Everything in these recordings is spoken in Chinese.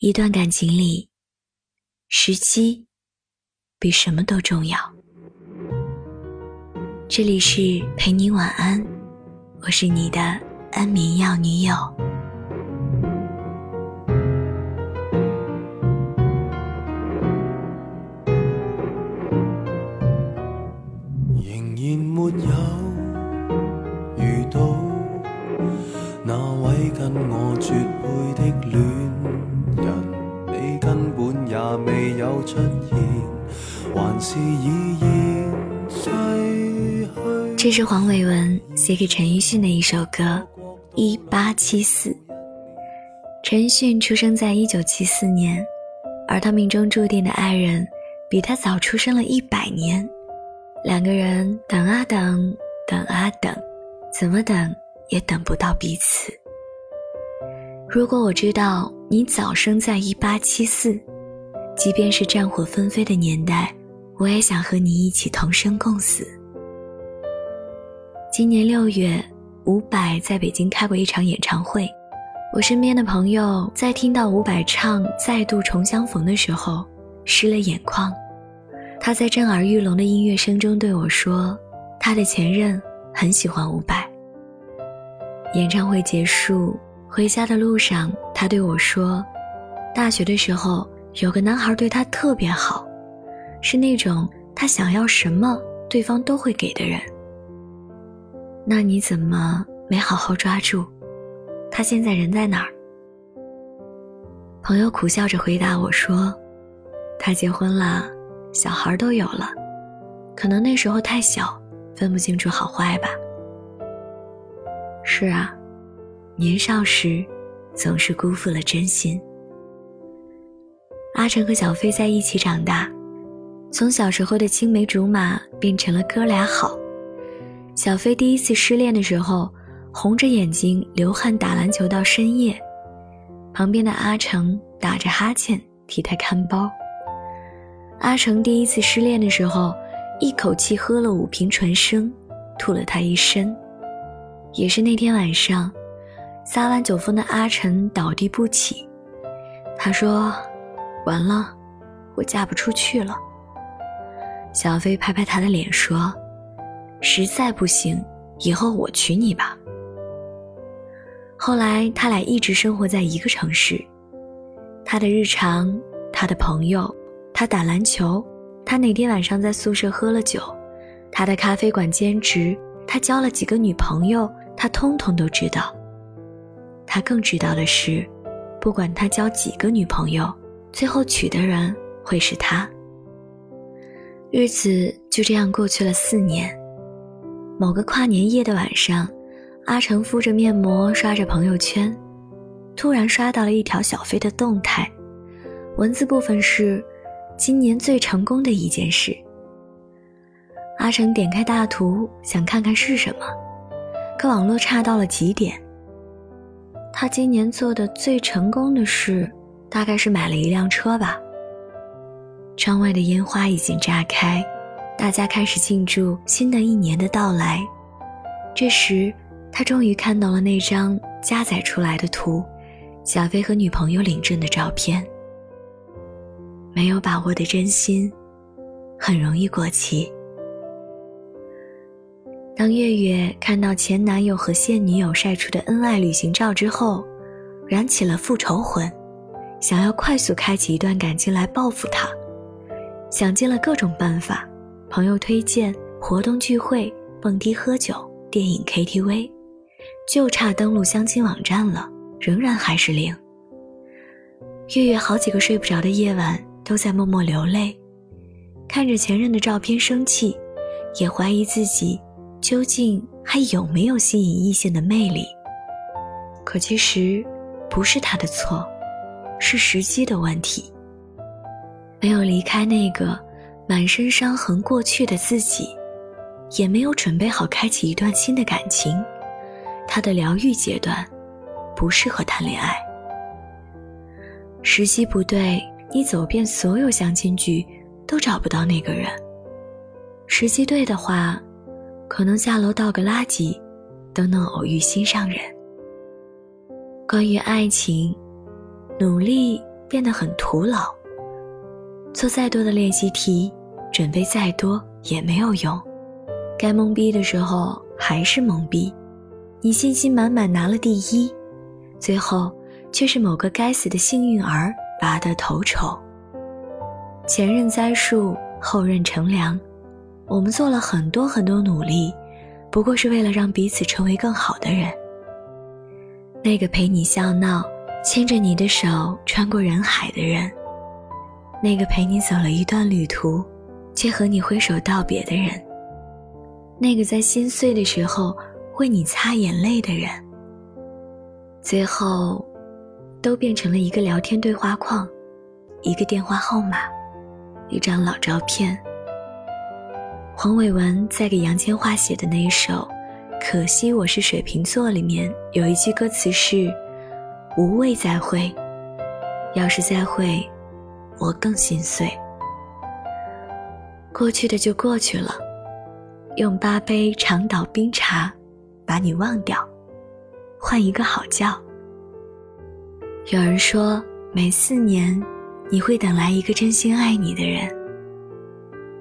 一段感情里，时机比什么都重要。这里是陪你晚安，我是你的安眠药女友。仍然没有这是黄伟文写给陈奕迅的一首歌《一八七四》。陈奕迅出生在一九七四年，而他命中注定的爱人比他早出生了一百年。两个人等啊等，等啊等，怎么等也等不到彼此。如果我知道你早生在一八七四，即便是战火纷飞的年代，我也想和你一起同生共死。今年六月，伍佰在北京开过一场演唱会。我身边的朋友在听到伍佰唱《再度重相逢》的时候，湿了眼眶。他在震耳欲聋的音乐声中对我说：“他的前任很喜欢伍佰。”演唱会结束，回家的路上，他对我说：“大学的时候有个男孩对他特别好，是那种他想要什么对方都会给的人。那你怎么没好好抓住？他现在人在哪儿？”朋友苦笑着回答我说：“他结婚了。”小孩都有了，可能那时候太小，分不清楚好坏吧。是啊，年少时，总是辜负了真心。阿成和小飞在一起长大，从小时候的青梅竹马变成了哥俩好。小飞第一次失恋的时候，红着眼睛流汗打篮球到深夜，旁边的阿成打着哈欠替他看包。阿成第一次失恋的时候，一口气喝了五瓶纯生，吐了他一身。也是那天晚上，撒完酒疯的阿成倒地不起。他说：“完了，我嫁不出去了。”小飞拍拍他的脸说：“实在不行，以后我娶你吧。”后来他俩一直生活在一个城市，他的日常，他的朋友。他打篮球，他哪天晚上在宿舍喝了酒，他的咖啡馆兼职，他交了几个女朋友，他通通都知道。他更知道的是，不管他交几个女朋友，最后娶的人会是他。日子就这样过去了四年。某个跨年夜的晚上，阿成敷着面膜刷着朋友圈，突然刷到了一条小飞的动态，文字部分是。今年最成功的一件事。阿成点开大图，想看看是什么，可网络差到了极点。他今年做的最成功的事，大概是买了一辆车吧。窗外的烟花已经炸开，大家开始庆祝新的一年的到来。这时，他终于看到了那张加载出来的图，小飞和女朋友领证的照片。没有把握的真心，很容易过期。当月月看到前男友和现女友晒出的恩爱旅行照之后，燃起了复仇魂，想要快速开启一段感情来报复他，想尽了各种办法，朋友推荐、活动聚会、蹦迪喝酒、电影 KTV，就差登录相亲网站了，仍然还是零。月月好几个睡不着的夜晚。都在默默流泪，看着前任的照片生气，也怀疑自己究竟还有没有吸引异性的魅力。可其实不是他的错，是时机的问题。没有离开那个满身伤痕过去的自己，也没有准备好开启一段新的感情。他的疗愈阶段不适合谈恋爱，时机不对。你走遍所有相亲局，都找不到那个人。时机对的话，可能下楼倒个垃圾，都能偶遇心上人。关于爱情，努力变得很徒劳。做再多的练习题，准备再多也没有用。该懵逼的时候还是懵逼。你信心满满拿了第一，最后却是某个该死的幸运儿拔得头筹。前任栽树，后任乘凉。我们做了很多很多努力，不过是为了让彼此成为更好的人。那个陪你笑闹、牵着你的手穿过人海的人，那个陪你走了一段旅途，却和你挥手道别的人，那个在心碎的时候为你擦眼泪的人，最后，都变成了一个聊天对话框，一个电话号码，一张老照片。黄伟文在给杨千嬅写的那一首。可惜我是水瓶座，里面有一句歌词是“无谓再会”，要是再会，我更心碎。过去的就过去了，用八杯长岛冰茶把你忘掉，换一个好觉。有人说，每四年你会等来一个真心爱你的人，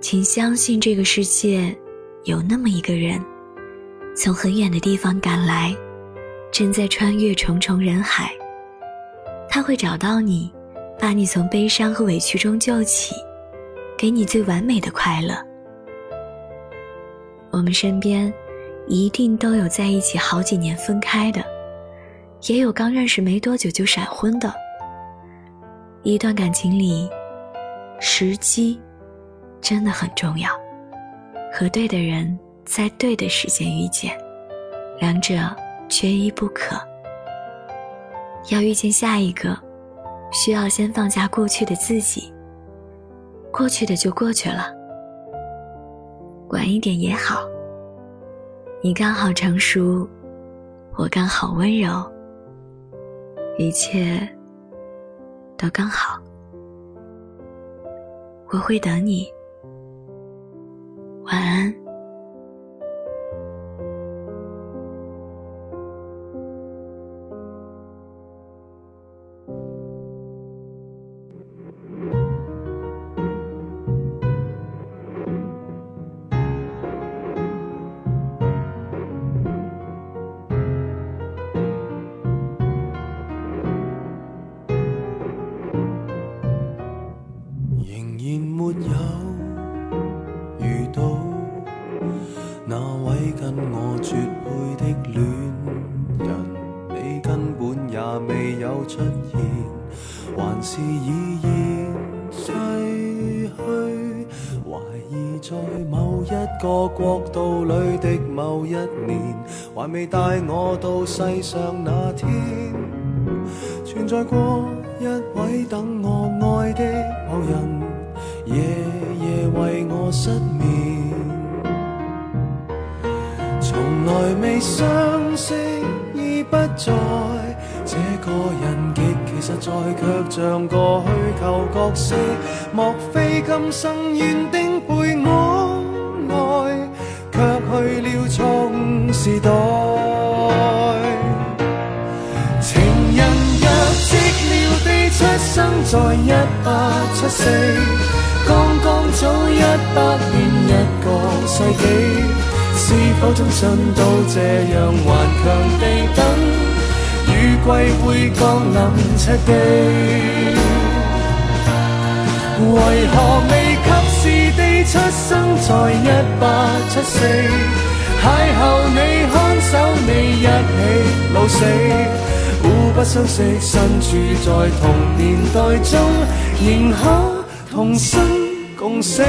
请相信这个世界有那么一个人。从很远的地方赶来，正在穿越重重人海。他会找到你，把你从悲伤和委屈中救起，给你最完美的快乐。我们身边一定都有在一起好几年分开的，也有刚认识没多久就闪婚的。一段感情里，时机真的很重要，和对的人。在对的时间遇见，两者缺一不可。要遇见下一个，需要先放下过去的自己。过去的就过去了，晚一点也好。你刚好成熟，我刚好温柔，一切都刚好。我会等你。晚安。在某一个国度里的某一年，还未带我到世上那天，存在过一位等我爱的某人，夜夜为我失眠。从来未相识，已不在，这个人极其实在，却像个虚构角色。莫非今生缘定陪我？去了创时代，情人若寂寥地出生在一八七四，刚刚早一百年一个世纪，是否终身都这样顽强地等，雨季会降临赤地？为何未及出生在一八七四？邂逅你，看守你，一起老死，互不相识，身处在同年代中，仍可同生共死。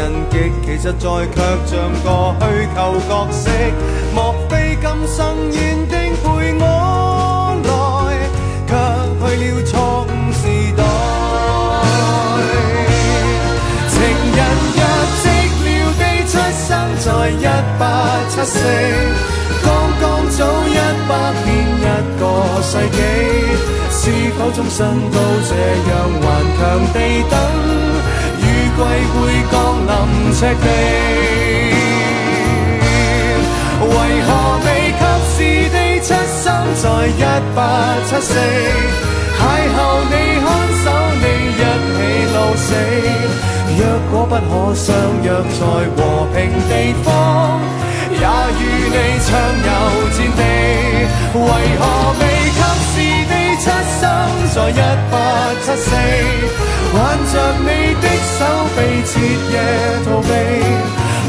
人极，其实在却像个虚构角色。莫非今生缘定陪我来，却去了错误时代。情人若寂寥地出生在一八七四，刚刚早一百年一个世纪。是否终身都这样顽强地等？雨季会降临赤地，为何未及时地出生在一八七四？邂逅你看守你一起老死，若果不可相约在和平地方，也与你畅游战地，为何未及时地？出生在一八七四，挽着你的手臂，彻夜逃避。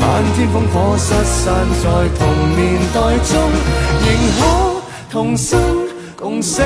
漫天烽火失散在同年代中，仍可同生共死。